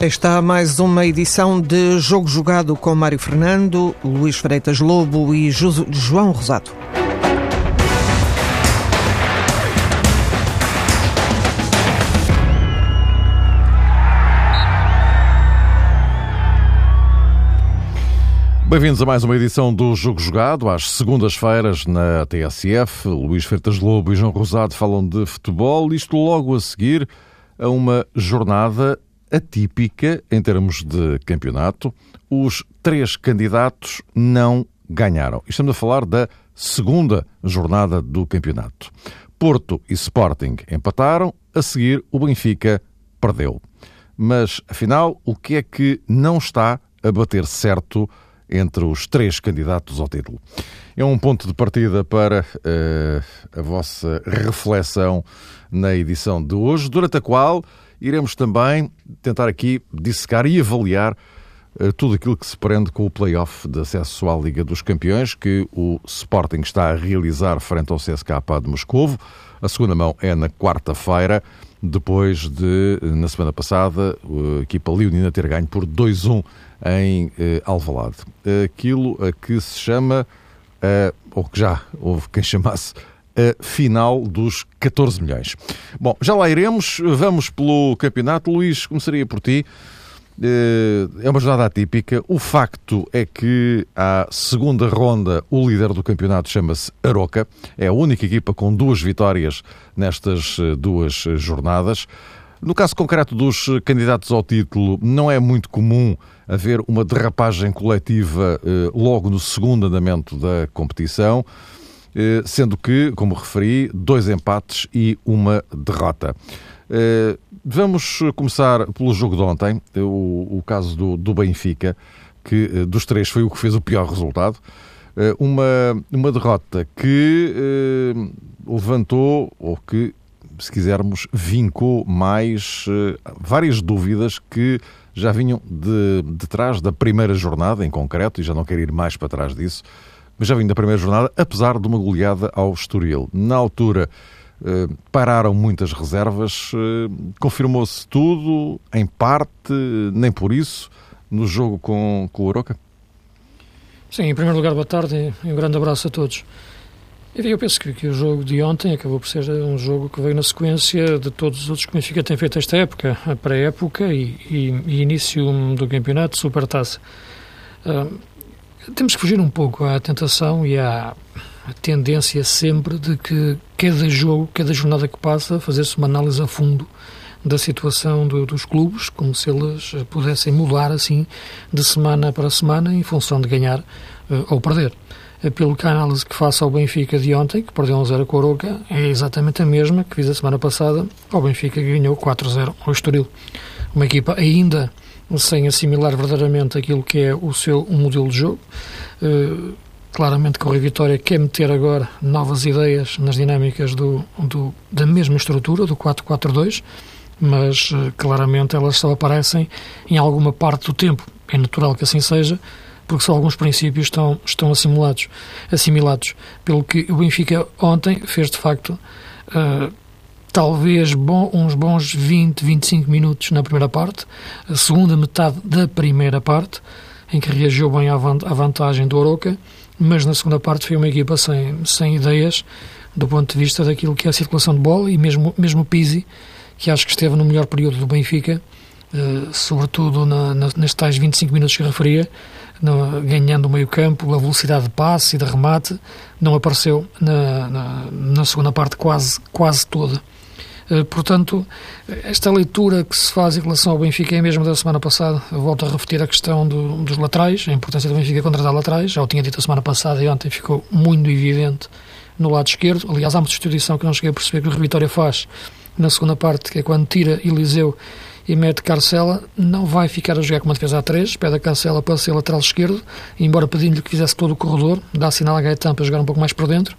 Está mais uma edição de Jogo Jogado com Mário Fernando, Luís Freitas Lobo e João Rosado. Bem-vindos a mais uma edição do Jogo Jogado, às segundas-feiras na TSF. Luís Freitas Lobo e João Rosado falam de futebol, isto logo a seguir a uma jornada atípica em termos de campeonato. Os três candidatos não ganharam. Estamos a falar da segunda jornada do campeonato. Porto e Sporting empataram, a seguir o Benfica perdeu. Mas, afinal, o que é que não está a bater certo entre os três candidatos ao título. É um ponto de partida para uh, a vossa reflexão na edição de hoje, durante a qual iremos também tentar aqui dissecar e avaliar uh, tudo aquilo que se prende com o play-off de acesso à Liga dos Campeões, que o Sporting está a realizar frente ao CSKA de Moscovo. A segunda mão é na quarta-feira, depois de, na semana passada, a equipa leonina ter ganho por 2-1 em eh, Alvalade. Aquilo a que se chama, eh, ou que já houve quem chamasse, final dos 14 milhões. Bom, já lá iremos, vamos pelo campeonato. Luís, começaria por ti. Eh, é uma jornada atípica. O facto é que à segunda ronda o líder do campeonato chama-se Aroca. É a única equipa com duas vitórias nestas eh, duas jornadas. No caso concreto dos candidatos ao título, não é muito comum haver uma derrapagem coletiva eh, logo no segundo andamento da competição, eh, sendo que, como referi, dois empates e uma derrota. Eh, vamos começar pelo jogo de ontem, o, o caso do, do Benfica, que dos três foi o que fez o pior resultado. Uma, uma derrota que levantou, ou que se quisermos, vincou mais várias dúvidas que já vinham de, de trás da primeira jornada, em concreto, e já não quero ir mais para trás disso, mas já vinham da primeira jornada, apesar de uma goleada ao Estoril. Na altura, uh, pararam muitas reservas, uh, confirmou-se tudo, em parte, nem por isso, no jogo com, com o Oroca? Sim, em primeiro lugar, boa tarde e um grande abraço a todos. Eu penso que, que, o jogo de ontem acabou por ser um jogo que veio na sequência de todos os outros que o Benfica tem feito esta época, a pré-época e, e, e, início do campeonato, supertaça. Uh, temos que fugir um pouco à tentação e à tendência sempre de que cada jogo, cada jornada que passa, fazer-se uma análise a fundo da situação do, dos clubes, como se eles pudessem mudar assim de semana para semana em função de ganhar uh, ou perder. Eh, pelo que a análise que faço ao Benfica de ontem, que perdeu 1-0 a Coroca, é exatamente a mesma que fiz a semana passada ao Benfica que ganhou 4-0 ao Estoril. Uma equipa ainda sem assimilar verdadeiramente aquilo que é o seu um modelo de jogo. Uh, claramente que o Rui Vitória quer meter agora novas ideias nas dinâmicas do, do da mesma estrutura, do 4-4-2, mas uh, claramente elas só aparecem em alguma parte do tempo. É natural que assim seja, porque só alguns princípios estão, estão assimilados, assimilados. Pelo que o Benfica ontem fez, de facto, uh, talvez bom, uns bons 20, 25 minutos na primeira parte, a segunda metade da primeira parte, em que reagiu bem à vantagem do Oroca, mas na segunda parte foi uma equipa sem, sem ideias do ponto de vista daquilo que é a circulação de bola e mesmo, mesmo Pizzi, que acho que esteve no melhor período do Benfica, uh, sobretudo na, na, nestes tais 25 minutos que referia, no, ganhando o meio-campo, a velocidade de passe e de remate, não apareceu na, na, na segunda parte quase, quase toda. Uh, portanto, esta leitura que se faz em relação ao Benfica é a mesma da semana passada. Eu volto a repetir a questão do, dos laterais, a importância do Benfica contratar laterais. Já o tinha dito a semana passada e ontem ficou muito evidente no lado esquerdo. Aliás, há uma substituição que não cheguei a perceber que o Vitória faz na segunda parte, que é quando tira Eliseu e mete Carcela, não vai ficar a jogar com uma defesa a 3, pede a Carcela para ser lateral esquerdo, embora pedindo-lhe que fizesse todo o corredor, dá sinal a Gaetan para jogar um pouco mais por dentro,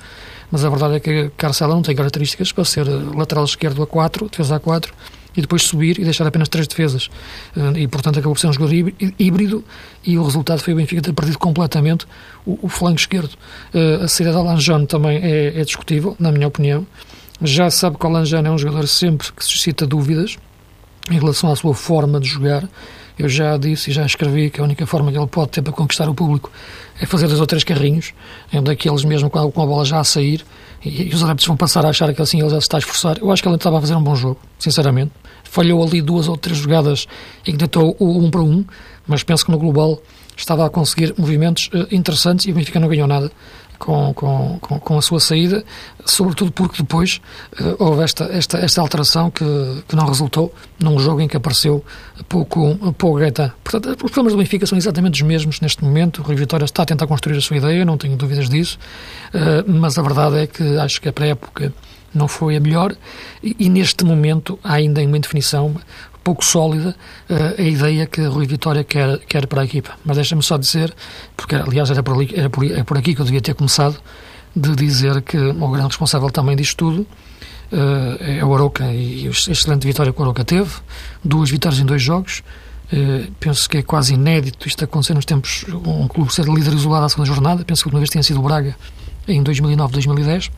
mas a verdade é que Carcela não tem características para ser lateral esquerdo a 4, defesa a 4, e depois subir e deixar apenas três defesas. Eh, e, portanto, acabou por ser um jogador híbrido e o resultado foi o Benfica ter perdido completamente o, o flanco esquerdo. Eh, a saída da Lanjone também é, é discutível, na minha opinião. Já sabe que o Lanjone é um jogador sempre que suscita dúvidas, em relação à sua forma de jogar. Eu já disse e já escrevi que a única forma que ele pode ter para conquistar o público é fazer dois ou três carrinhos, em daqueles mesmo com a, com a bola já a sair, e, e os adeptos vão passar a achar que assim ele já se está a esforçar. Eu acho que ele estava a fazer um bom jogo, sinceramente. Falhou ali duas ou três jogadas e que tentou o um para um, mas penso que no global estava a conseguir movimentos uh, interessantes e o Benfica não ganhou nada com, com, com, a sua saída, sobretudo porque depois uh, houve esta, esta, esta alteração que, que não resultou num jogo em que apareceu pouco, pouco Gaetan. Portanto, os problemas do Benfica são exatamente os mesmos neste momento. O Rui Vitória está a tentar construir a sua ideia, não tenho dúvidas disso, uh, mas a verdade é que acho que a pré-época não foi a melhor e, e, neste momento há ainda em uma indefinição pouco sólida uh, a ideia que Rui Vitória quer, quer para a equipa. Mas deixa-me só dizer, porque aliás era por, ali, era, por, era por aqui que eu devia ter começado, de dizer que o grande responsável também disto tudo uh, é o Aroca e a excelente vitória que o Aroca teve, duas vitórias em dois jogos. Uh, penso que é quase inédito isto acontecer nos tempos, um clube ser líder isolado à segunda jornada. Penso que uma vez tinha sido o Braga em 2009, 2010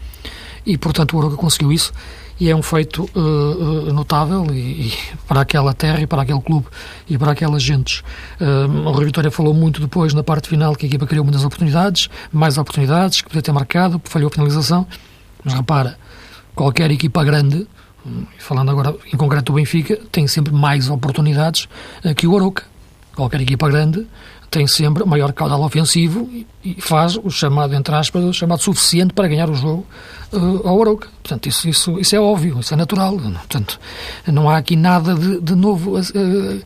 e portanto o Aroca conseguiu isso e é um feito uh, notável e, e, para aquela terra e para aquele clube e para aquelas gentes. Uh, o Rui Vitória falou muito depois na parte final que a equipa criou muitas oportunidades, mais oportunidades, que podia ter marcado, falhou a finalização, mas repara, qualquer equipa grande, falando agora em concreto do Benfica, tem sempre mais oportunidades uh, que o Aroca. Qualquer equipa grande tem sempre maior caudal ofensivo e faz o chamado, entre aspas, o chamado suficiente para ganhar o jogo uh, ao Arouca. Portanto, isso, isso, isso é óbvio, isso é natural. Portanto, não há aqui nada de, de novo uh,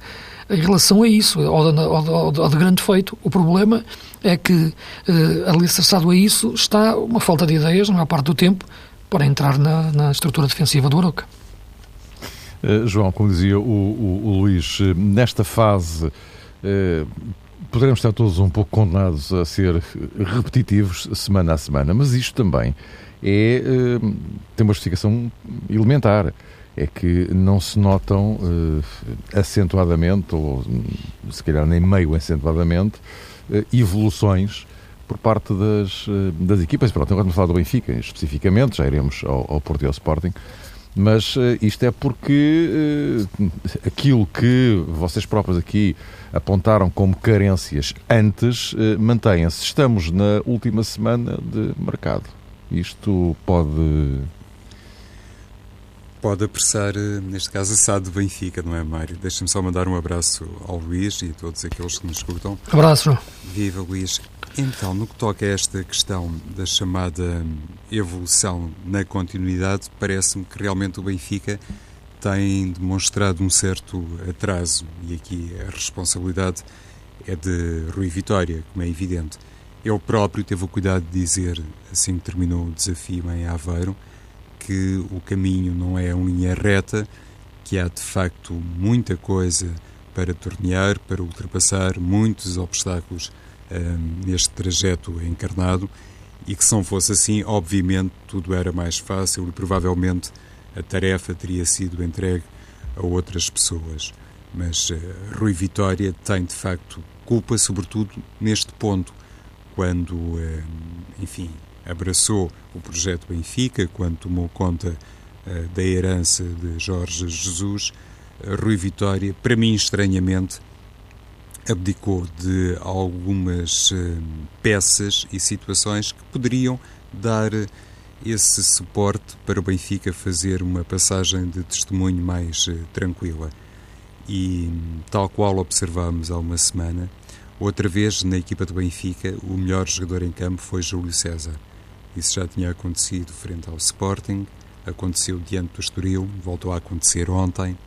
em relação a isso, ou de, ou, ou de, grande feito. O problema é que, uh, alicerçado a isso, está uma falta de ideias, na maior parte do tempo, para entrar na, na estrutura defensiva do Arouca. João, como dizia o, o, o Luís, nesta fase poderemos estar todos um pouco condenados a ser repetitivos semana a semana, mas isto também é, uh, tem uma justificação elementar. É que não se notam uh, acentuadamente, ou se calhar nem meio acentuadamente, uh, evoluções por parte das, das equipas. Pronto, agora vamos falar do Benfica especificamente, já iremos ao, ao Porto e ao Sporting mas uh, isto é porque uh, aquilo que vocês próprios aqui apontaram como carências antes uh, mantém-se. Estamos na última semana de mercado. Isto pode. Pode apressar, neste caso, a SAD do Benfica, não é, Mário? Deixa-me só mandar um abraço ao Luís e a todos aqueles que nos escutam. Abraço. Viva, Luís. Então, no que toca a esta questão da chamada evolução na continuidade, parece-me que realmente o Benfica tem demonstrado um certo atraso e aqui a responsabilidade é de Rui Vitória, como é evidente. Ele próprio teve o cuidado de dizer, assim que terminou o desafio em Aveiro, que o caminho não é uma linha reta, que há de facto muita coisa para tornear, para ultrapassar, muitos obstáculos neste trajeto encarnado e que se não fosse assim, obviamente tudo era mais fácil e provavelmente a tarefa teria sido entregue a outras pessoas. Mas uh, Rui Vitória tem de facto culpa, sobretudo neste ponto, quando, uh, enfim, abraçou o projeto Benfica, quando tomou conta uh, da herança de Jorge Jesus, Rui Vitória, para mim estranhamente, abdicou de algumas uh, peças e situações que poderiam dar esse suporte para o Benfica fazer uma passagem de testemunho mais tranquila. E, tal qual observámos há uma semana, outra vez na equipa do Benfica, o melhor jogador em campo foi Júlio César. Isso já tinha acontecido frente ao Sporting, aconteceu diante do Estoril, voltou a acontecer ontem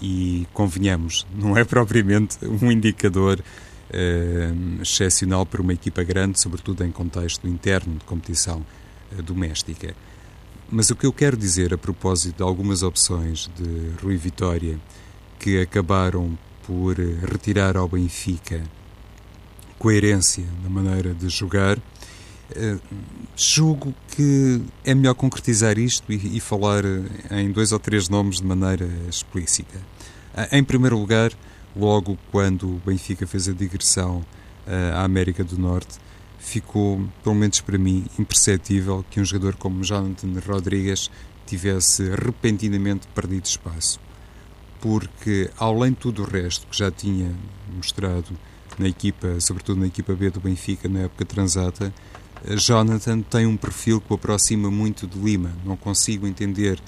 e convenhamos, não é propriamente um indicador uh, excepcional para uma equipa grande, sobretudo em contexto interno de competição uh, doméstica. Mas o que eu quero dizer a propósito de algumas opções de Rui Vitória que acabaram por eh, retirar ao Benfica coerência na maneira de jogar, uh, julgo que é melhor concretizar isto e, e, falar em dois ou três nomes de maneira explícita. Uh, em primeiro lugar, logo quando o Benfica fez a digressão à América do Norte, ficou, pelo menos para mim, imperceptível que um jogador como Jonathan Rodrigues tivesse repentinamente perdido espaço. porque, além de tudo o resto que já tinha mostrado na equipa, sobretudo na equipa B do Benfica, na época transata, Jonathan tem um perfil que o aproxima muito de Lima. Não consigo entender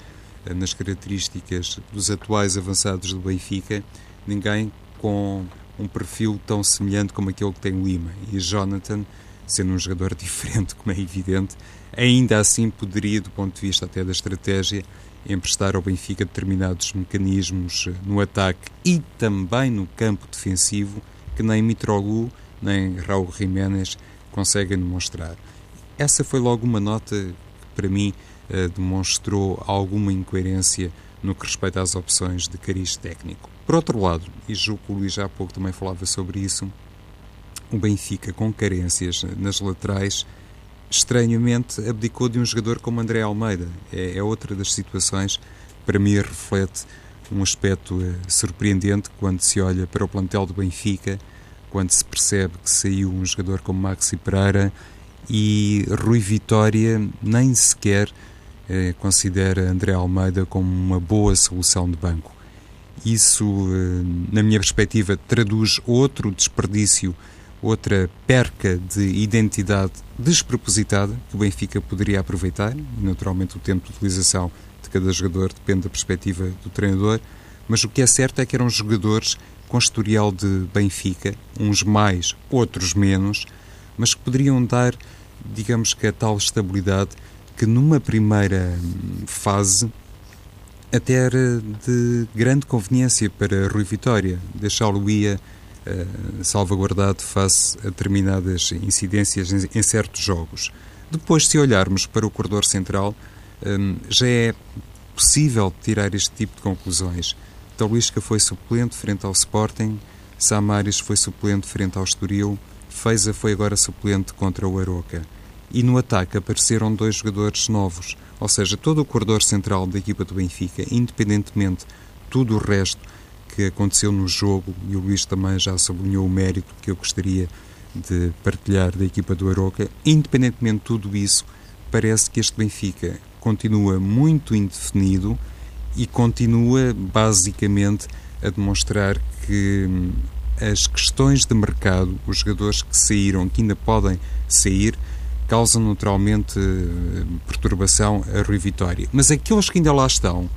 eh, nas características dos atuais avançados do Benfica ninguém com um perfil tão semelhante como aquele que tem Lima. E Jonathan, sendo um jogador diferente, como é evidente, ainda assim poderia, do ponto de vista até da estratégia, emprestar ao Benfica determinados mecanismos eh, no ataque e também no campo defensivo que nem Mitroglou nem Raul Jiménez conseguem demonstrar. Essa foi logo uma nota que, para mim, eh, demonstrou alguma incoerência no que respeita às opções de cariz técnico. Por outro lado, e julgo que o Luís já há pouco também falava sobre isso, o Benfica, com carências nas laterais, estranhamente abdicou de um jogador como André Almeida. É, é outra das situações que, para mim, reflete um aspecto eh, surpreendente quando se olha para o plantel do Benfica, quando se percebe que saiu um jogador como Maxi Pereira e Rui Vitória nem sequer eh, considera André Almeida como uma boa solução de banco. Isso, eh, na minha perspectiva, traduz outro desperdício, outra perca de identidade despropositada que o Benfica poderia aproveitar. Naturalmente, o tempo de utilização de cada jogador depende da perspectiva do treinador, mas o que é certo é que eram jogadores com historial de Benfica, uns mais, outros menos, mas que poderiam dar, digamos que, a tal estabilidade que numa primeira fase até era de grande conveniência para Rui Vitória, deixá-lo ia uh, salvaguardado face a determinadas incidências em, certos jogos. Depois, se olharmos para o corredor central, um, já é possível tirar este tipo de conclusões. Talisca foi suplente frente ao Sporting, Samaris foi suplente frente ao Estoril, Feiza foi agora suplente contra o Aroca. E no ataque apareceram dois jogadores novos, ou seja, todo o corredor central da equipa do Benfica, independentemente de tudo o resto que aconteceu no jogo, e o Luís também já sublinhou o mérito que eu gostaria de partilhar da equipa do Aroca, independentemente de tudo isso, parece que este Benfica continua muito indefinido e continua basicamente a demonstrar que hum, as questões de mercado, os jogadores que saíram, que ainda podem sair, causam naturalmente hum, perturbação a Rui Vitória. Mas aqueles que ainda lá estão,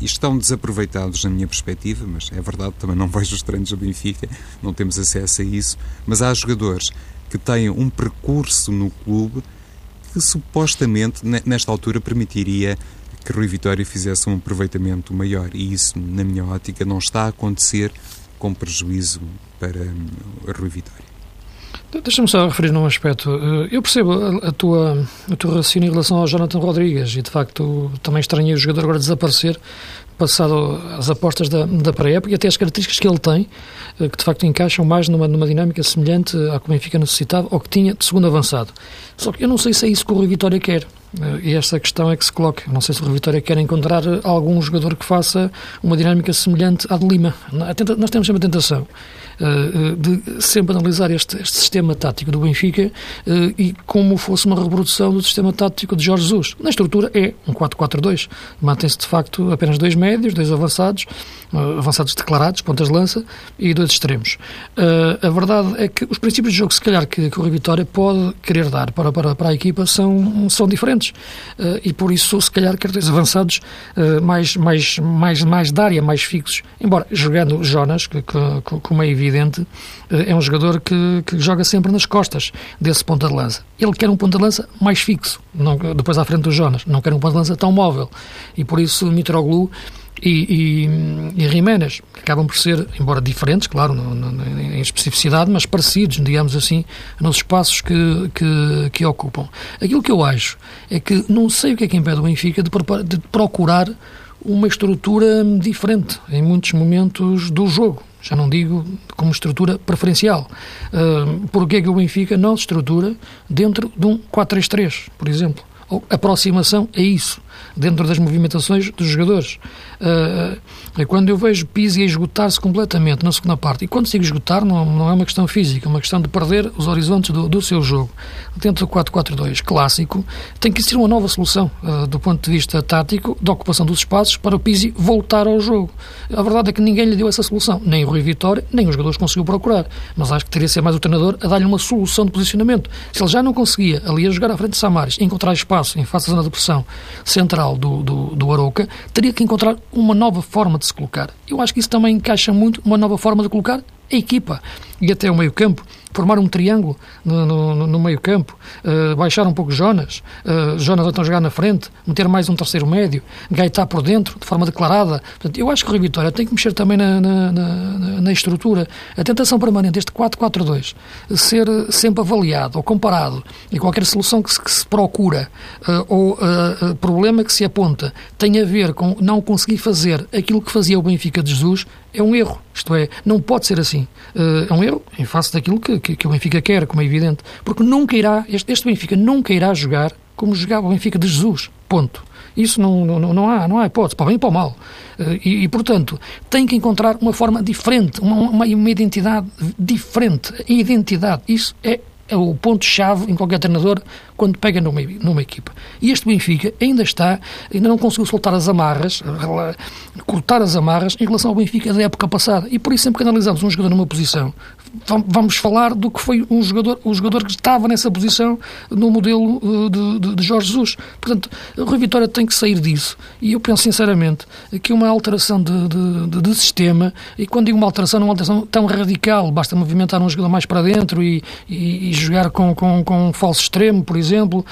e estão desaproveitados na minha perspectiva, mas é verdade, também não vejo os treinos do Benfica, não temos acesso a isso, mas há jogadores que têm um percurso no clube que supostamente, nesta altura, permitiria que Rui Vitória fizesse um aproveitamento maior e isso, na minha ótica, não está a acontecer com prejuízo para hum, Rui Vitória. Deixa-me só referir num aspecto. Eh, eu percebo a, a, tua, a tua raciocínio em relação ao Jonathan Rodrigues e, de facto, também estranhei o jogador agora desaparecer passado as apostas da, da pré-época e até as características que ele tem, eh, que de facto encaixam mais numa, numa dinâmica semelhante à que o Benfica necessitava ou que tinha de segundo avançado. Só que eu não sei se é isso que o Rui Vitória quer. Eh, e esta questão é que se coloca. Não sei se o Rui Vitória quer encontrar algum jogador que faça uma dinâmica semelhante à de Lima. Nós temos sempre a tentação eh, de sempre analisar este, este sistema tático do Benfica eh, e como fosse uma reprodução do sistema tático de Jorge Jesus. Na estrutura é um 4-4-2. Mantém-se de facto apenas dois médios, dois avançados, avançados declarados, pontas de lança e dois extremos. A verdade é que os princípios de jogo, se calhar, que, que o Rui Vitória pode querer dar para, para, para a equipa são, são diferentes e por isso, se calhar, cartões avançados uh, mais, mais, mais, mais de área, mais fixos. Embora jogando Jonas, que, que como é evidente, uh, é um jogador que, que joga sempre nas costas desse ponta de lança. Ele quer um ponta de lança mais fixo, não, depois à frente do Jonas, não quer um ponta de lança tão móvel. E por isso, Mitroglou e, e, e Jiménez, acabam por ser, embora diferentes, claro, no, no, em especificidade, mas parecidos, digamos assim, nos espaços que, que, que, ocupam. Aquilo que eu acho é que não sei o que é que impede o Benfica de, de procurar uma estrutura diferente em muitos momentos do jogo. Já não digo como estrutura preferencial. Uh, Porquê é que o Benfica não se estrutura dentro de um 4-3-3, por exemplo? Ou aproximação a isso. Dentro das movimentações dos jogadores. Uh, quando eu vejo Pizzi a esgotar-se completamente na segunda parte, e quando digo esgotar, não, não é uma questão física, é uma questão de perder os horizontes do, do seu jogo. Dentro do 4-4-2 clássico, tem que existir uma nova solução uh, do ponto de vista tático, da ocupação dos espaços, para o Pizzi voltar ao jogo. A verdade é que ninguém lhe deu essa solução, nem o Rui Vitória, nem os jogadores conseguiu procurar. Mas acho que teria de ser mais o treinador a dar-lhe uma solução de posicionamento. Se ele já não conseguia ali a jogar à frente de Samares, encontrar espaço em face da zona de pressão central do, do, do Aroca, teria que encontrar uma nova forma de se colocar. Eu acho que isso também encaixa muito uma nova forma de colocar a equipa e até o meio-campo formar um triângulo no, no, no meio-campo, uh, baixar um pouco Jonas, uh, Jonas então jogar na frente, meter mais um terceiro médio, Gaitá por dentro, de forma declarada. Portanto, eu acho que o Rui Vitória tem que mexer também na, na, na, na estrutura. A tentação permanente, este 4-4-2, ser sempre avaliado ou comparado e qualquer solução que se, que se procura uh, ou problema que se aponta tem a ver com não conseguir fazer aquilo que fazia o Benfica de Jesus, é um erro. Isto é, não pode ser assim. é um erro em face daquilo que, que, que, o Benfica quer, como é evidente, porque nunca irá, este, este Benfica nunca irá jogar como jogava o Benfica de Jesus. Ponto. Isso não, não, não, há, não há hipótese, para bem e para mal. Eh, e, e, portanto, tem que encontrar uma forma diferente, uma, uma, uma identidade diferente. Identidade, isso é é o ponto-chave em qualquer treinador quando pega numa, numa equipa. E este Benfica ainda está, ainda não conseguiu soltar as amarras, cortar as amarras em relação ao Benfica da época passada. E por isso, sempre que analisamos um jogador numa posição, vamos falar do que foi um jogador, o jogador que estava nessa posição no modelo eh, de, de, de Jorge Jesus. Portanto, o Rui Vitória tem que sair disso. E eu penso sinceramente que uma alteração de, de, de, sistema, e quando digo uma alteração, não é uma alteração tão radical, basta movimentar um jogador mais para dentro e, e, e jogar com, com, com um falso extremo, por exemplo,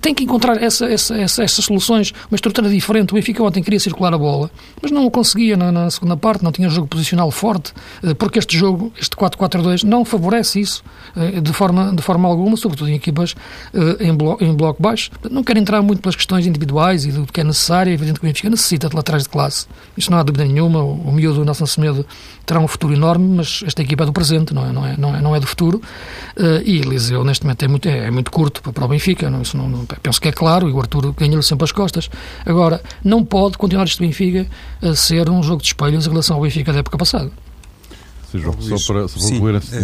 tem que encontrar essa, essa, essa, essas soluções, uma estrutura diferente. O Benfica ontem queria circular a bola, mas não o conseguia na, na segunda parte, não tinha jogo posicional forte, eh, porque este jogo, este 4-4-2, não favorece isso eh, de forma, de forma alguma, sobretudo em equipas eh, em bloco, em bloco baixo. Não quero entrar muito pelas questões individuais e do que é necessário, é evidente que o Benfica necessita de laterais de classe. Isso não há dúvida nenhuma. O, miúdo Nelson Semedo terá um futuro enorme, mas esta equipa é do presente, não é, não é, não é, não é do futuro. e Eliseu, neste momento, é muito, é, é muito curto para o Benfica. Não, isso não, não, penso que é claro e o Arthur ganha-lhe sempre as costas. Agora, não pode continuar este Benfica a ser um jogo de espelhos em relação ao Benfica da época passada. João, só para concluir antes de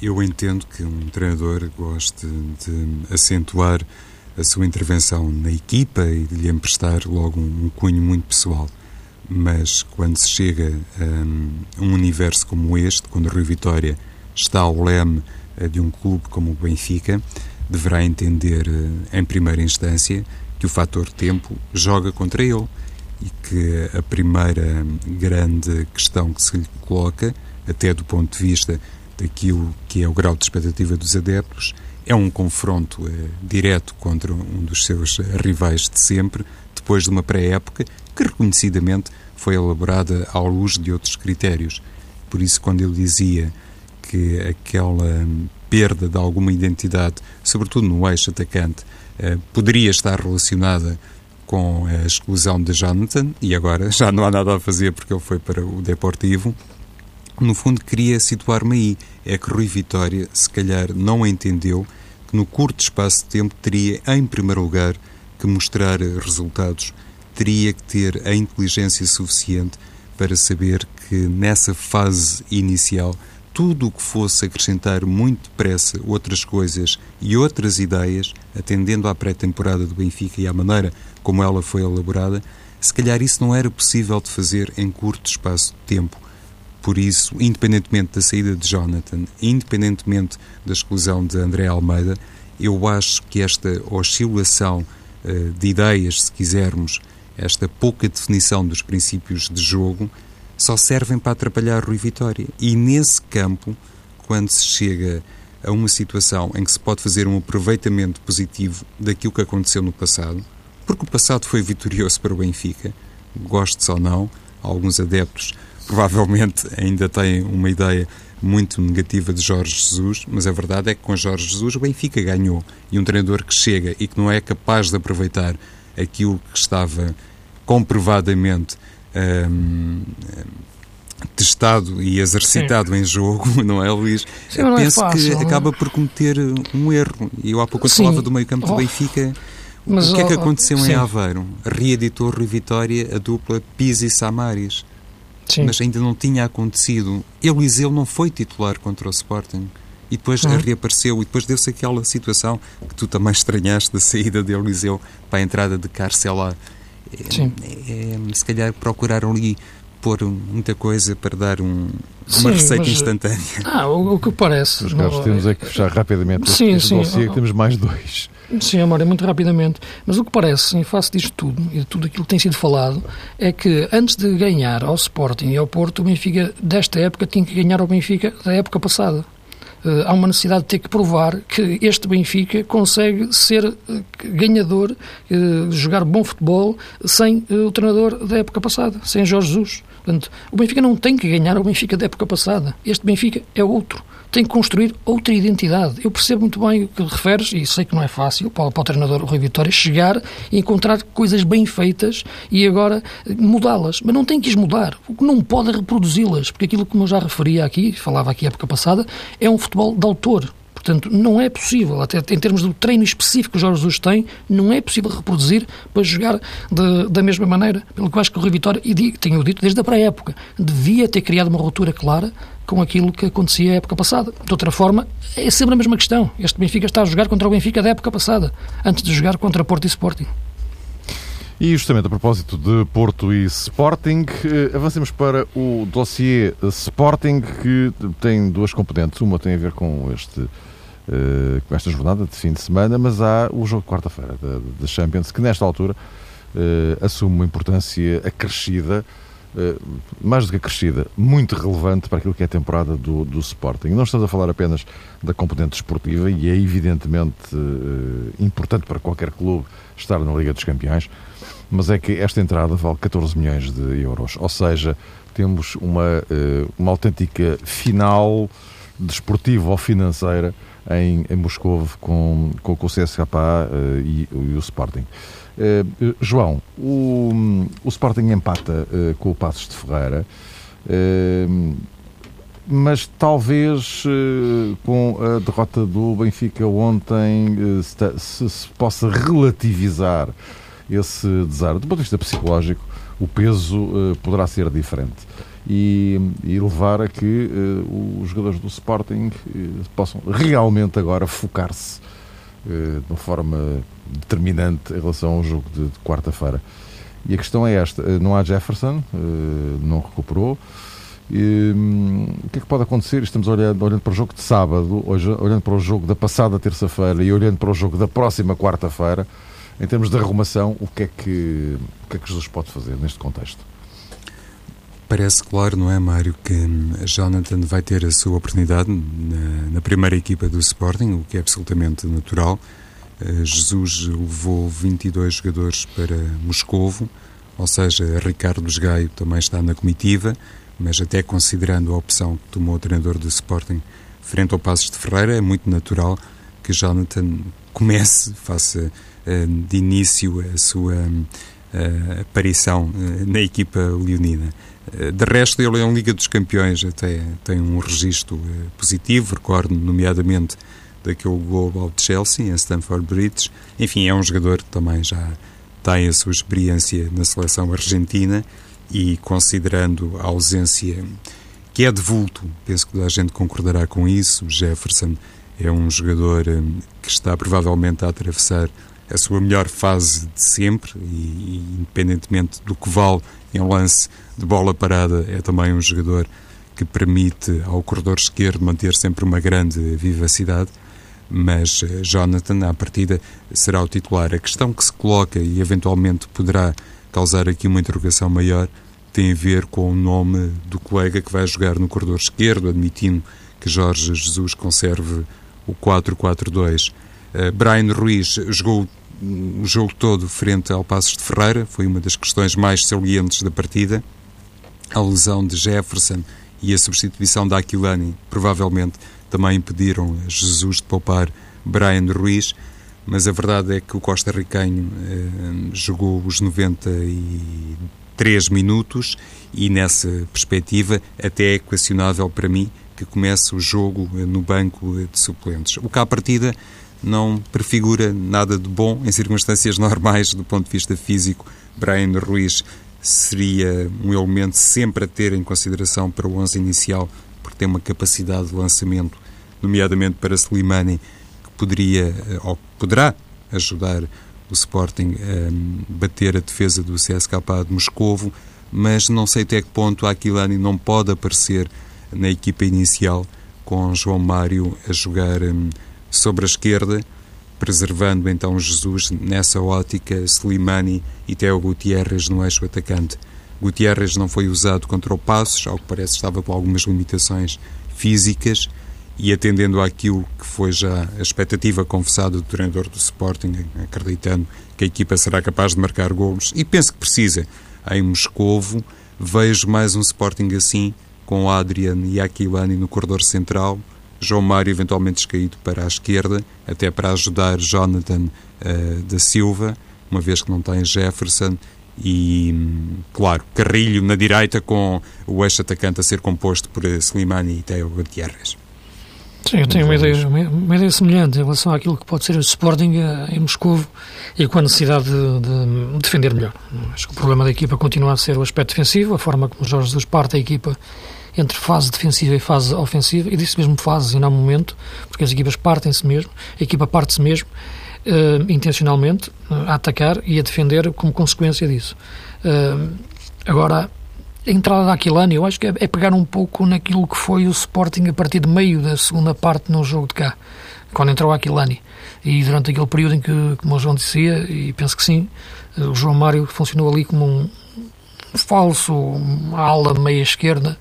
Eu entendo que um treinador goste de acentuar a sua intervenção na equipa e de lhe emprestar logo um, um cunho muito pessoal. Mas quando se chega a um universo como este, quando o Rui Vitória está ao leme eh, de um clube como o Benfica, deverá entender, eh, em primeira instância, que o fator tempo joga contra ele e que a primeira grande questão que se lhe coloca, até do ponto de vista daquilo que é o grau de expectativa dos adeptos, é um confronto eh, direto contra um dos seus rivais de sempre, depois de uma pré-época que reconhecidamente foi elaborada à luz de outros critérios. Por isso, quando ele dizia que aquela perda de alguma identidade, sobretudo no eixo atacante, eh, poderia estar relacionada com a exclusão de Jonathan, e agora já não há nada a fazer porque ele foi para o Deportivo. No fundo, queria situar-me aí. É que Rui Vitória, se calhar, não entendeu que no curto espaço de tempo teria, em primeiro lugar, que mostrar resultados, teria que ter a inteligência suficiente para saber que nessa fase inicial tudo o que fosse acrescentar muito depressa outras coisas e outras ideias, atendendo à pré-temporada do Benfica e à maneira como ela foi elaborada, se calhar isso não era possível de fazer em curto espaço de tempo. Por isso, independentemente da saída de Jonathan, independentemente da exclusão de André Almeida, eu acho que esta oscilação uh, de ideias, se quisermos, esta pouca definição dos princípios de jogo, só servem para atrapalhar Rui Vitória. E nesse campo, quando se chega a uma situação em que se pode fazer um aproveitamento positivo daquilo que aconteceu no passado, porque o passado foi vitorioso para o Benfica, goste ou não, alguns adeptos provavelmente ainda têm uma ideia muito negativa de Jorge Jesus, mas a verdade é que com Jorge Jesus o Benfica ganhou. E um treinador que chega e que não é capaz de aproveitar aquilo que estava comprovadamente um, testado e exercitado Sim. em jogo, não é, Luís? Sim, Penso é fácil, que acaba por cometer um erro. E eu há pouco falava do meio campo do oh. Mas, o que é que aconteceu sim. em Aveiro? Reeditou Rui Vitória a dupla Pizzi e Samaris. Sim. Mas ainda não tinha acontecido. Eliseu não foi titular contra o Sporting. E depois uhum. reapareceu e depois deu-se aquela situação que tu também estranhaste da saída de Eliseu para a entrada de Carcela. Sim. É, é, se calhar procuraram ali pôr muita coisa para dar um, sim, uma receita mas, instantânea. Ah, o, o que parece. Os casos temos é que fechar rapidamente. Sim, sim. Dossiê, que temos mais dois. Sim, Amor, muito rapidamente. Mas o que parece, em face disto tudo e de tudo aquilo que tem sido falado, é que antes de ganhar ao Sporting e ao Porto, o Benfica desta época tinha que ganhar ao Benfica da época passada. Uh, há uma necessidade de ter que provar que este Benfica consegue ser uh, ganhador, uh, jogar bom futebol sem o treinador da época passada, sem Jorge Jesus. Portanto, o Benfica não tem que ganhar o Benfica da época passada. Este Benfica é outro tem que construir outra identidade. Eu percebo muito bem o que referes e sei que não é fácil para, para o treinador Rui Vitória chegar e encontrar coisas bem feitas e agora mudá-las. Mas não tem que as mudar. O que não pode é reproduzi-las, porque aquilo que eu já referia aqui, falava aqui a época passada, é um futebol de autor. Portanto, não é possível, até em termos do treino específico que o Jorge Jesus tem, não é possível reproduzir para jogar de, da mesma maneira. Pelo que eu acho que o Rui Vitória, e tenho dito desde a pré-época, devia ter criado uma ruptura clara com aquilo que acontecia a época passada. De outra forma, é sempre a mesma questão. Este Benfica está a jogar contra o Benfica da época passada, antes de jogar contra Porto e Sporting. E justamente a propósito de Porto e Sporting, eh, avancemos para o dossiê Sporting, que tem duas componentes. Uma tem a ver com este eh, com esta jornada de fim de semana, mas há o jogo de quarta-feira da Champions, que nesta altura eh, assume uma importância acrescida eh, mais do que acrescida, muito relevante para aquilo que é a temporada do, do Sporting. Não estamos a falar apenas da componente esportiva e é evidentemente uh, importante para qualquer clube estar na Liga dos Campeões, mas é que esta entrada vale 14 milhões de euros, ou seja, temos uma, uh, uma autêntica final desportiva ou financeira em, em Moscou com, com, com o CSKA uh, e, e o Sporting. Uh, João, o, o Sporting empata uh, com o Passos de Ferreira, mas talvez com a derrota do Benfica ontem se, se, possa relativizar esse desar. Do ponto de vista psicológico, o peso poderá ser diferente. E, e, levar a que os jogadores do Sporting possam realmente agora focar-se de uma forma determinante em relação ao jogo de, de quarta-feira. E a questão é esta: não há Jefferson, não recuperou. E, o que é que pode acontecer? Estamos olhando, olhando para o jogo de sábado, hoje, olhando para o jogo da passada terça-feira e olhando para o jogo da próxima quarta-feira, em termos de arrumação, o que, é que, o que é que Jesus pode fazer neste contexto? Parece claro, não é, Mário, que hum, Jonathan vai ter a sua oportunidade na, na primeira equipa do Sporting, o que é absolutamente natural. Eh, Jesus levou 22 jogadores para Moscovo, ou seja, Ricardo Gaio também está na comitiva, mas até considerando a opção que tomou o treinador do Sporting frente ao Passos de Ferreira, é muito natural que Jonathan comece, faça eh, de início a sua eh, aparição na equipa leonina. De resto, ele é um Liga dos Campeões, até tem um registro positivo, recordo nomeadamente daquele gol ao Chelsea, em Stamford Bridge. Enfim, é um jogador que também já tem a sua experiência na seleção argentina e considerando a ausência que é de vulto, penso que toda a gente concordará com isso. Jefferson é um jogador hum, que está provavelmente a atravessar a sua melhor fase de sempre e, independentemente do que vale em lance de bola parada, é também um jogador que permite ao corredor esquerdo manter sempre uma grande vivacidade mas eh, Jonathan, à partida, será o titular. A questão que se coloca e eventualmente poderá causar aqui uma interrogação maior tem a ver com o nome do colega que vai jogar no corredor esquerdo, admitindo que Jorge Jesus conserve o 4-4-2. Uh, eh, Brian Ruiz jogou o jogo todo frente ao Passos de Ferreira, foi uma das questões mais salientes da partida. A lesão de Jefferson e a substituição da Aquilani provavelmente também impediram Jesus de poupar Brian Ruiz, mas a verdade é que o Costa Ricanho eh, jogou os 93 minutos e nessa perspectiva até é equacionável para mim que comece o jogo no banco de suplentes. O que à partida não prefigura nada de bom em circunstâncias normais do ponto de vista físico. Brian Ruiz seria um elemento sempre a ter em consideração para o 11 inicial, porque tem uma capacidade de lançamento, nomeadamente para Slimani, que poderia ou poderá ajudar o Sporting a bater a defesa do CSKA de Moscovo, mas não sei até que ponto Aquilani não pode aparecer na equipa inicial com João Mário a jogar um, sobre a esquerda, preservando então Jesus nessa ótica, Slimani e Teo Gutierrez no eixo atacante. Gutierrez não foi usado contra o Passos, ao que parece estava com algumas limitações físicas, e atendendo àquilo que foi já a expectativa confessada do treinador do Sporting, acreditando que a equipa será capaz de marcar golos, e penso que precisa, em Moscovo, vejo mais um Sporting assim, com Adrian e Aquilani no corredor central, João Mário eventualmente descaído para a esquerda, até para ajudar Jonathan uh, da Silva, uma vez que não tem Jefferson, e, claro, Carrilho na direita com o eixo atacante a ser composto por Slimani e Teo Gutierrez. Sim, eu tenho uma ideia, uma ideia semelhante em relação àquilo que pode ser o Sporting eh, em Moscou e com a necessidade de, de, defender melhor. Acho que o problema da equipa continua a ser o aspecto defensivo, a forma como Jorge Jesus parte a equipa entre fase defensiva e fase ofensiva, e disse mesmo fase e não momento, porque as equipas partem-se mesmo, a equipa parte-se mesmo, uh, intencionalmente, uh, a atacar e a defender como consequência disso. Uh, agora, a entrada da Aquilani, eu acho que é, é, pegar um pouco naquilo que foi o Sporting a partir de meio da segunda parte no jogo de cá, quando entrou a Aquilani. E durante aquele período em que, como o João dizia, e penso que sim, o João Mário funcionou ali como um falso ala meia esquerda,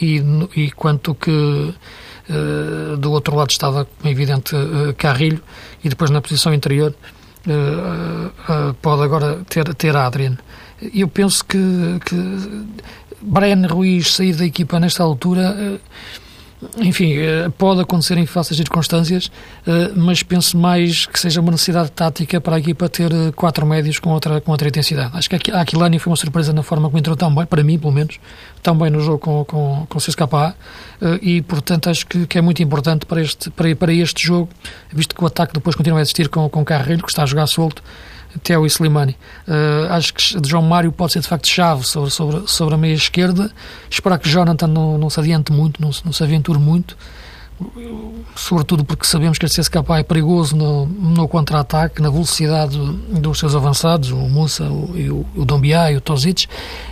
e, e quanto que uh, do outro lado estava, como é evidente, uh, Carrilho, e depois na posição interior pode agora ter, ter Adrian. Eu penso que, que Ruiz sair da equipa nesta altura enfim, eh, pode acontecer em fáceis circunstâncias, eh, mas penso mais que seja uma necessidade tática para a equipa ter eh, quatro médios com outra, com outra intensidade. Acho que a Aquilani foi uma surpresa na forma como entrou tão bem, para mim, pelo menos, tão bem no jogo com, com, com o CSKA, e, portanto, acho que, que é muito importante para este, para, para este jogo, visto que o ataque depois continua a existir com, com Carrilho, que está a jogar solto, Teo e Slimani. Uh, acho que João Mário pode ser de facto chave sobre, sobre, sobre a meia esquerda. Esperar que Jonathan não, não se adiante muito, não, não se aventure muito, sobretudo porque sabemos que este CSKA é perigoso no, no contra-ataque, na velocidade dos seus avançados, o Musa, o, o, o Dombiá e o Tozic,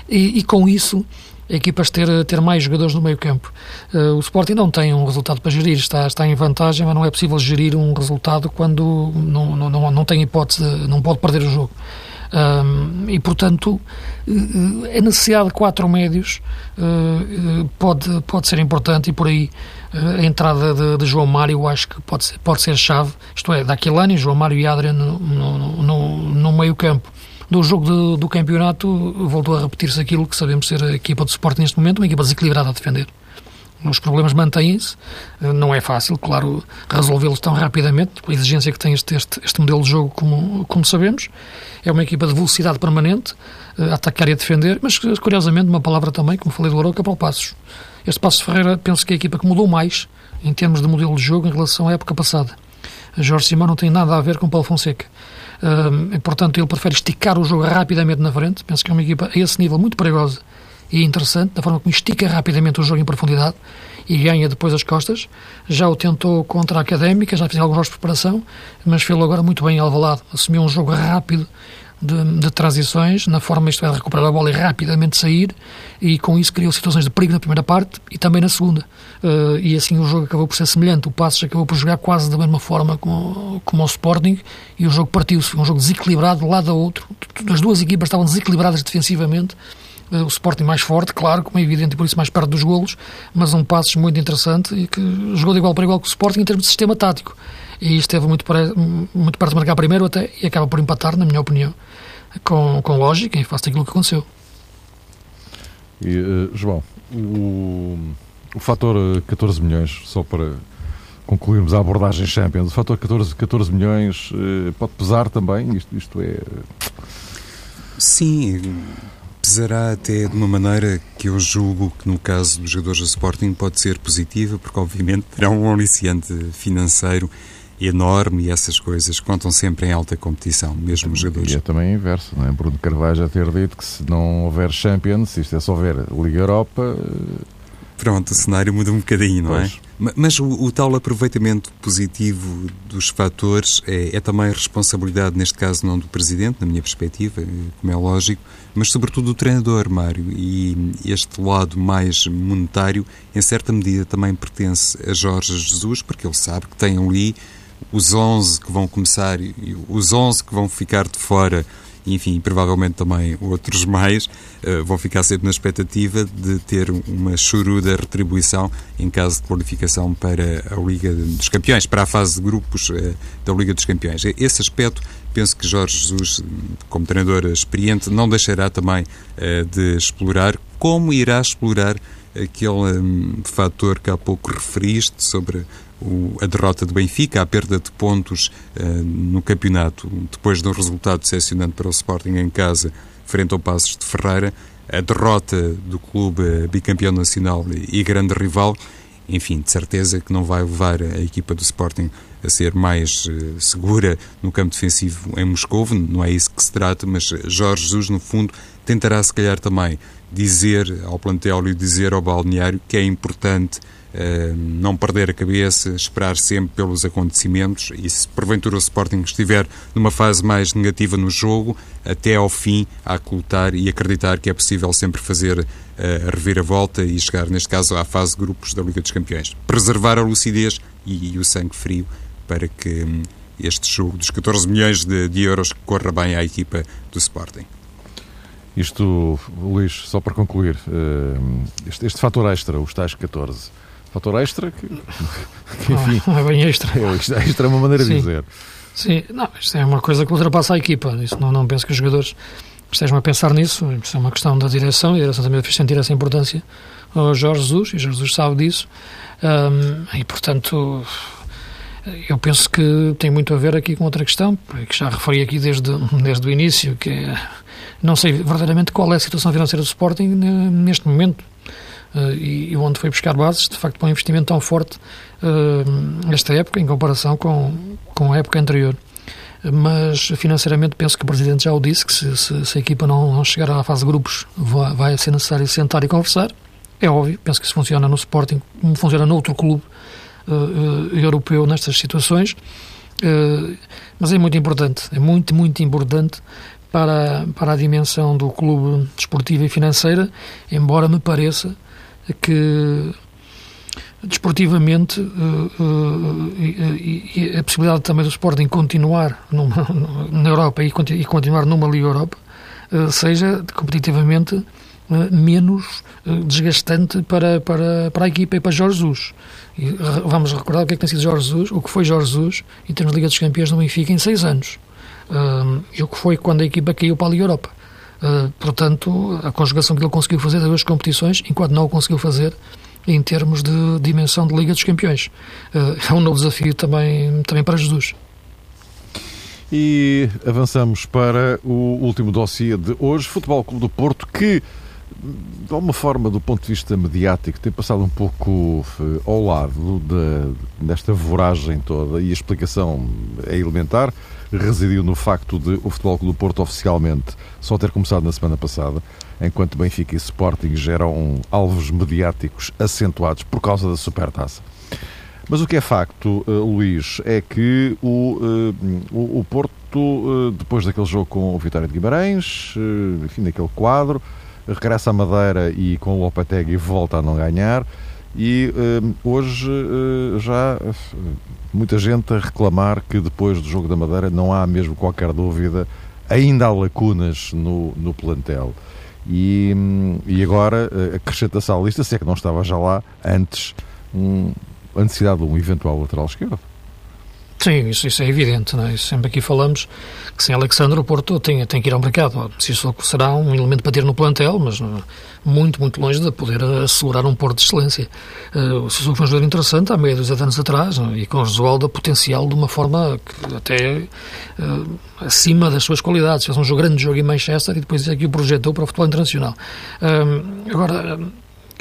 e, e com isso equipas ter, ter mais jogadores no meio campo. Uh, o Sporting não tem um resultado para gerir, está, está em vantagem, mas não é possível gerir um resultado quando não, não, não, não tem hipótese, não pode perder o jogo. Um, e, portanto, a necessidade de quatro médios uh, pode, pode ser importante e por aí uh, a entrada de, de, João Mário acho que pode ser, pode ser chave, isto é, da Aquilani, João Mário e Adriano no, no, no, no meio campo do jogo de, do campeonato voltou a repetir-se aquilo que sabemos ser a equipa de suporte neste momento, uma equipa desequilibrada a defender. Os problemas mantêm-se, não é fácil, claro, resolvê-los tão rapidamente, pela exigência que tem este, este, este, modelo de jogo, como, como sabemos. É uma equipa de velocidade permanente, a atacar e a defender, mas curiosamente, uma palavra também, como falei do Aroca, para o Passos. Este Passos Ferreira, penso que é a equipa que mudou mais em termos de modelo de jogo em relação à época passada. Jorge Simão não tem nada a ver com Paulo Fonseca. Uh, portanto, ele prefere esticar o jogo rapidamente na frente. Penso que é uma equipa a esse nível muito perigosa e interessante, da forma como estica rapidamente o jogo em profundidade e ganha depois as costas. Já o tentou contra a Académica, já fez alguns jogos de preparação, mas fez agora muito bem em. Assumiu um jogo rápido de, de, transições, na forma isto é de recuperar a bola e rapidamente sair, e com isso criou situações de perigo na primeira parte e também na segunda. Uh, e assim o jogo acabou por ser semelhante. O Passos acabou por jogar quase da mesma forma como, como o Sporting e o jogo partiu-se. Foi um jogo desequilibrado de lado a outro. As duas equipas estavam desequilibradas defensivamente. Uh, o Sporting mais forte, claro, como é evidente, e por isso mais perto dos golos, mas um Passos muito interessante e que jogou de igual para igual com o Sporting em termos de sistema tático e esteve muito, muito perto de marcar primeiro até e acaba por empatar, na minha opinião, com, com lógica e faz aquilo que aconteceu. E, uh, João, o, o fator 14 milhões, só para concluirmos a abordagem Champions, o fator 14, 14 milhões uh, pode pesar também? Isto, isto é. Sim, pesará até de uma maneira que eu julgo que no caso dos jogadores do Sporting pode ser positiva, porque obviamente terá um aliciante financeiro enorme e essas coisas contam sempre em alta competição, mesmo os jogadores. E é também inverso, não é? Bruno Carvalho já ter dito que se não houver Champions, isto é só houver Liga Europa. Pronto, o cenário muda um bocadinho, não é? pois. é? Mas o, o, tal aproveitamento positivo dos fatores é, é, também responsabilidade, neste caso, não do Presidente, na minha perspectiva, como é lógico, mas sobretudo do treinador, Mário. E este lado mais monetário, em certa medida, também pertence a Jorge Jesus, porque ele sabe que tem ali os 11 que vão começar os 11 que vão ficar de fora enfim, provavelmente também outros mais, uh, vão ficar sempre na expectativa de ter uma choruda retribuição em caso de qualificação para a Liga dos Campeões, para a fase de grupos uh, da Liga dos Campeões. Esse aspecto, penso que Jorge Jesus, como treinador experiente, não deixará também uh, de explorar, como irá explorar aquele um, fator que há pouco referiste sobre a derrota do Benfica, a perda de pontos uh, no campeonato, depois de um resultado decepcionante para o Sporting em casa, frente ao Passos de Ferreira, a derrota do clube bicampeão nacional e grande rival, enfim, de certeza que não vai levar a equipa do Sporting a ser mais uh, segura no campo defensivo em Moscou, não é isso que se trata, mas Jorge Jesus, no fundo, tentará se calhar também dizer ao plantel e dizer ao balneário que é importante uh, não perder a cabeça, esperar sempre pelos acontecimentos e se porventura o Sporting estiver numa fase mais negativa no jogo, até ao fim a lutar e acreditar que é possível sempre fazer uh, a reviravolta e chegar, neste caso, à fase de grupos da Liga dos Campeões. Preservar a lucidez e, e o sangue frio para que um, este jogo dos 14 milhões de, de euros corra bem à equipa do Sporting. Isto, Luís, só para concluir, uh, este, este fator extra, os tais 14, fator extra que, que enfim... Ah, é bem extra. É, extra é uma maneira Sim. de dizer. Sim, não, isto é uma coisa que ultrapassa a equipa, isso não, não penso que os jogadores estejam a pensar nisso, isso é uma questão da direção, e a direção também fez sentir essa importância ao Jorge Jesus, e Jorge Jesus sabe disso, um, e portanto eu penso que tem muito a ver aqui com outra questão, que já referi aqui desde, desde o início, que é não sei verdadeiramente qual é a situação financeira do Sporting neste momento uh, e, onde foi buscar bases, de facto, para um investimento tão forte uh, nesta época, em comparação com, com a época anterior. Mas financeiramente penso que o Presidente já o disse, que se, se, se a equipa não, não, chegar à fase de grupos vai, vai ser necessário sentar e conversar. É óbvio, penso que isso funciona no Sporting, como funciona noutro clube uh, europeu nestas situações. Uh, mas é muito importante, é muito, muito importante para, para a dimensão do clube desportiva e financeira, embora me pareça que desportivamente uh, uh, e, e, a possibilidade também do Sporting continuar numa, na Europa e, continuar numa Liga Europa seja competitivamente menos desgastante para, para, para a equipa e para Jorge Jesus. E vamos recordar o que é que tem sido Jorge Jesus, o que foi Jorge Jesus em termos de Liga dos Campeões no Benfica em seis anos uh, o que foi quando a equipa caiu para a Liga Europa. Uh, portanto, a conjugação que ele conseguiu fazer das duas competições, enquanto não o conseguiu fazer em termos de dimensão de Liga dos Campeões. Uh, é um novo desafio também, também para Jesus. E avançamos para o último dossiê de hoje, Futebol Clube do Porto, que de alguma forma, do ponto de vista mediático, tem passado um pouco eh, ao lado de, desta voragem toda e a explicação é elementar residiu no facto de o Futebol Clube do Porto oficialmente só ter começado na semana passada, enquanto Benfica e Sporting geram alvos mediáticos acentuados por causa da Supertaça. Mas o que é facto, uh, Luís, é que o, uh, o, o, Porto, uh, depois daquele jogo com o Vitória de Guimarães, enfim, daquele quadro, regressa à Madeira e com o Lopetegui volta a não ganhar. E hoje já muita gente a reclamar que depois do jogo da Madeira não há mesmo qualquer dúvida, ainda há lacunas no, no plantel. E, e agora eh, acrescenta-se à lista, se é que não estava já lá antes, um, a necessidade de um eventual lateral esquerdo. Sim, isso, isso é evidente. Não é? Sempre aqui falamos que sem Alexandre o Porto tem, tem que ir ao mercado. Se isso será um elemento para ter no plantel, mas não, muito, muito longe de poder assegurar um Porto de excelência. Uh, o Sissoko foi um jogador interessante há meia dúzia de anos atrás não? É? e com o Josualdo potencial de uma forma que até uh, acima das suas qualidades. Fez um grande jogo em Manchester e depois aqui o projetou para o futebol internacional. Uh, agora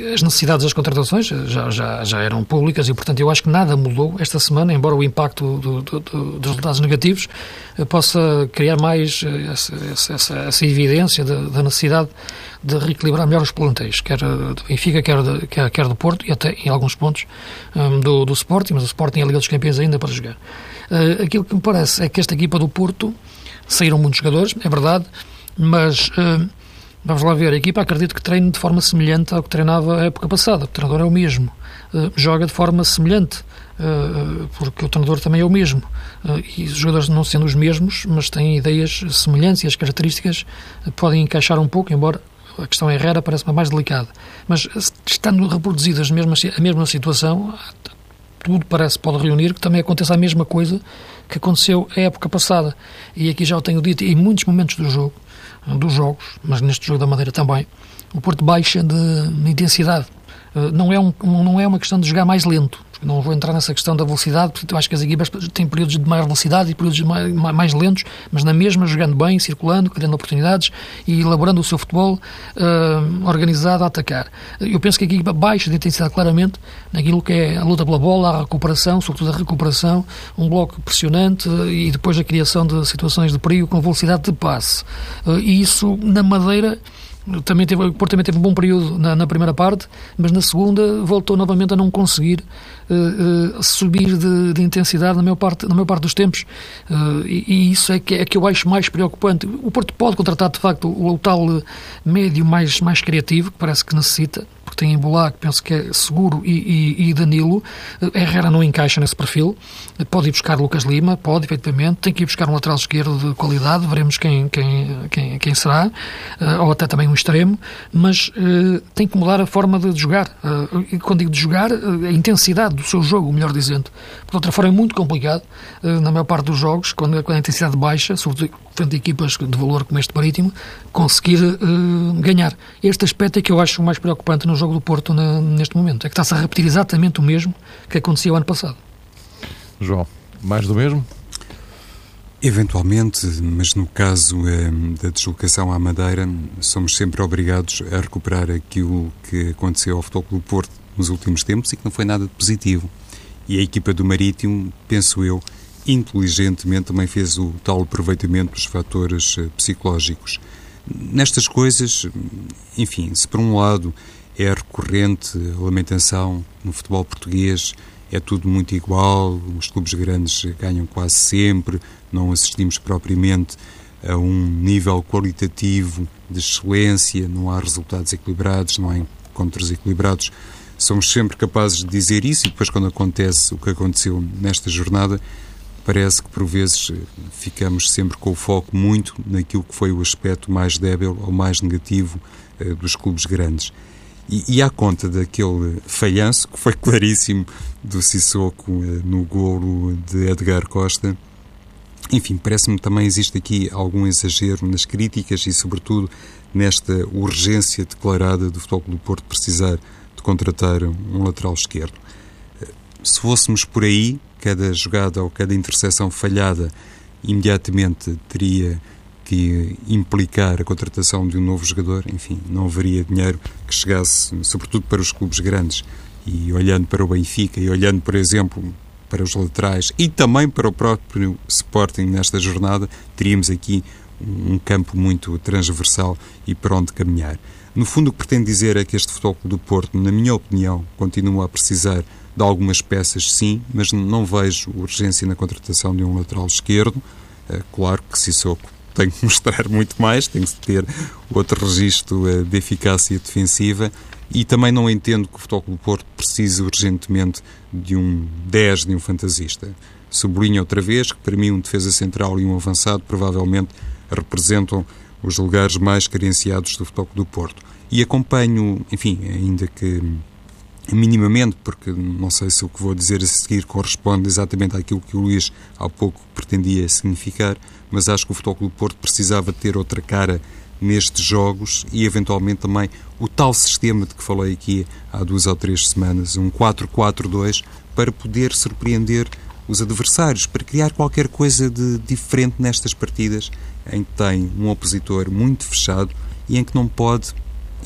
as necessidades das contratações já, já, já eram públicas e, portanto, eu acho que nada mudou esta semana, embora o impacto do, do, do, dos resultados negativos eh, possa criar mais eh, essa, essa, essa evidência da, da, necessidade de reequilibrar melhor os plantéis, quer do Benfica, quer, de, quer, quer do Porto e até em alguns pontos um, do, do Sporting, mas o Sporting é a Liga dos Campeões ainda para jogar. Aquilo que me parece é que esta equipa do Porto saíram muitos jogadores, é verdade, mas. Uh, Vamos lá ver, a equipa acredito que treine de forma semelhante ao que treinava a época passada. O treinador é o mesmo. Uh, joga de forma semelhante, uh, porque o treinador também é o mesmo. Uh, e os jogadores não sendo os mesmos, mas têm ideias semelhantes e as características podem encaixar um pouco, embora a questão Herrera parece-me mais delicada. Mas estando reproduzidas a mesma, a mesma situação, tudo parece pode reunir que também aconteça a mesma coisa que aconteceu a época passada. E aqui já o tenho dito, em muitos momentos do jogo, dos jogos, mas neste jogo da Madeira também, o Porto baixa de intensidade. Eh, não é, um, não é uma questão de jogar mais lento. Não vou entrar nessa questão da velocidade, porque eu acho que as equipas têm períodos de maior velocidade e períodos mais, mais lentos, mas na mesma jogando bem, circulando, criando oportunidades e elaborando o seu futebol uh, organizado a atacar. Eu penso que a equipa baixa de intensidade claramente naquilo que é a luta pela bola, a recuperação, sobretudo a recuperação, um bloco pressionante e depois a criação de situações de perigo com velocidade de passe. Uh, e isso na Madeira também teve, o Porto também teve um bom período na, na, primeira parte, mas na segunda voltou novamente a não conseguir uh, uh, subir de, de, intensidade na maior parte, na maior parte dos tempos. Uh, e, e, isso é que, é que eu acho mais preocupante. O Porto pode contratar, de facto, o, o tal médio mais, mais criativo, que parece que necessita, porque tem Embolá, que penso que é seguro, e, e, e Danilo. Herrera não encaixa nesse perfil. Pode ir buscar Lucas Lima, pode, efetivamente. Tem que ir buscar um lateral esquerdo de qualidade, veremos quem, quem, quem, quem será, ou até também um extremo, mas tem que mudar a forma de jogar. e quando digo de jogar, a intensidade do seu jogo, melhor dizendo. Por outra forma, é muito complicado, na maior parte dos jogos, quando, quando a intensidade baixa, sobretudo frente a equipas de valor como este Marítimo, conseguir ganhar. Este aspecto é que eu acho mais preocupante no jogo do Porto na, neste momento. É que está-se a repetir exatamente o mesmo que acontecia o ano passado. João, mais do mesmo? Eventualmente, mas no caso eh, da deslocação à Madeira, somos sempre obrigados a recuperar aquilo que aconteceu ao Futebol do Porto nos últimos tempos e que não foi nada de positivo. E a equipa do Marítimo, penso eu, inteligentemente também fez o tal aproveitamento dos fatores eh, psicológicos. Nestas coisas, enfim, se por um lado é recorrente a lamentação no futebol português, é tudo muito igual, os clubes grandes ganham quase sempre, não assistimos propriamente a um nível qualitativo de excelência, não há resultados equilibrados, não há encontros equilibrados. Somos sempre capazes de dizer isso e depois, quando acontece o que aconteceu nesta jornada, parece que por vezes ficamos sempre com o foco muito naquilo que foi o aspecto mais débil ou mais negativo eh, dos clubes grandes. E, e à conta daquele falhanço, que foi claríssimo, do Sissoko eh, no golo de Edgar Costa, enfim, parece-me também existe aqui algum exagero nas críticas e, sobretudo, nesta urgência declarada do Futebol do Porto precisar de contratar um lateral esquerdo. Eh, se fôssemos por aí, cada jogada ou cada interseção falhada imediatamente teria que implicar a contratação de um novo jogador, enfim, não haveria dinheiro que chegasse, sobretudo para os clubes grandes. E olhando para o Benfica e olhando, por exemplo, para os laterais e também para o próprio Sporting nesta jornada, teríamos aqui um campo muito transversal e para onde caminhar. No fundo, o que pretendo dizer é que este Futebol do Porto, na minha opinião, continua a precisar de algumas peças, sim, mas não vejo urgência na contratação de um lateral esquerdo. É claro que Sissoko tem que mostrar muito mais, tem que ter outro registro eh, de eficácia defensiva e também não entendo que o Futebol do Porto precise urgentemente de um 10, de um fantasista. Sublinho outra vez que para mim um defesa central e um avançado provavelmente representam os lugares mais carenciados do Futebol do Porto. E acompanho, enfim, ainda que minimamente, porque não sei se o que vou dizer a seguir corresponde exatamente àquilo que o Luís há pouco pretendia significar, mas acho que o Futebol Clube Porto precisava ter outra cara nestes jogos e eventualmente também o tal sistema de que falei aqui há duas ou três semanas, um 4-4-2, para poder surpreender os adversários, para criar qualquer coisa de diferente nestas partidas em que tem um opositor muito fechado e em que não pode,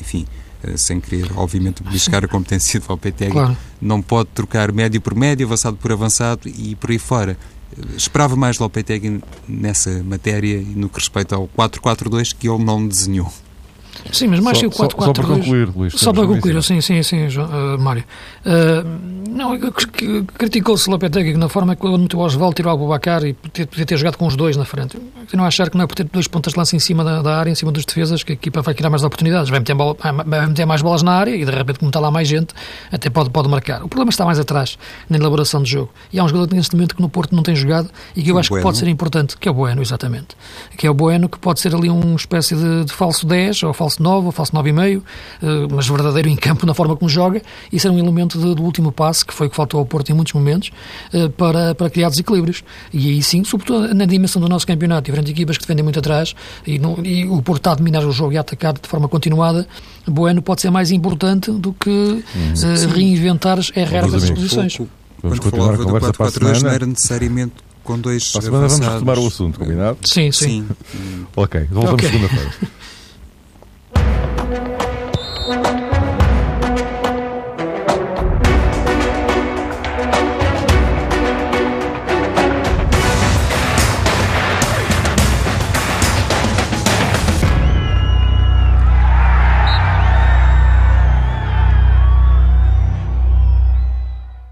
enfim, uh, sem querer, obviamente, beliscar a competência do Lopetegui, Claro. não pode trocar médio por médio, avançado por avançado e por aí fora. Esperava mais Lopetegui nessa matéria e no que respeita ao 4-4-2 que ele não desenhou. Sim, mas mais Só- que o só- 4-4-2. só para concluir, Luís, Só para que concluir, sim, sim, sim, João- uh, Mário. Uh, não, criticou-se o Lopetegui na forma que quando meteu o Osvaldo, tirou o Abubacar e podia, podia ter jogado com os dois na frente. Eu não achar que não é por ter dois pontas de lança em cima da, da área, em cima dos defesas, que a equipa vai criar mais oportunidades. Vai meter, bola- vai meter mais bolas na área e de repente, como está lá mais gente, até pode, pode marcar. O problema está mais atrás, na elaboração de jogo. E há um jogador neste momento que no Porto não tem jogado e que eu O acho que Bueno. pode ser importante, que é o Bueno, exatamente. Que é o Bueno, que pode ser ali uma espécie de, de falso 10, ou falso 9, ou falso 9,5, eh, mas verdadeiro em campo na forma como joga, e ser um elemento de- do último passe, que foi o que faltou ao Porto em muitos momentos, eh, para, para criar desequilíbrios. E aí sim, sobretudo na dimensão do nosso campeonato, e frente a equipas que defendem muito atrás, e, não- e o Porto está a dominar o jogo e a atacar de forma continuada, Bueno pode ser mais importante do que eh, reinventar as errar Meus as amigos, posições. Vamos quando continuar a conversa para a 4-4-2 não semana. era necessariamente com dois Para a semana vamos avançados. retomar o assunto, combinado? Sim, sim. Sim. Ok, voltamos Ok. segunda-feira.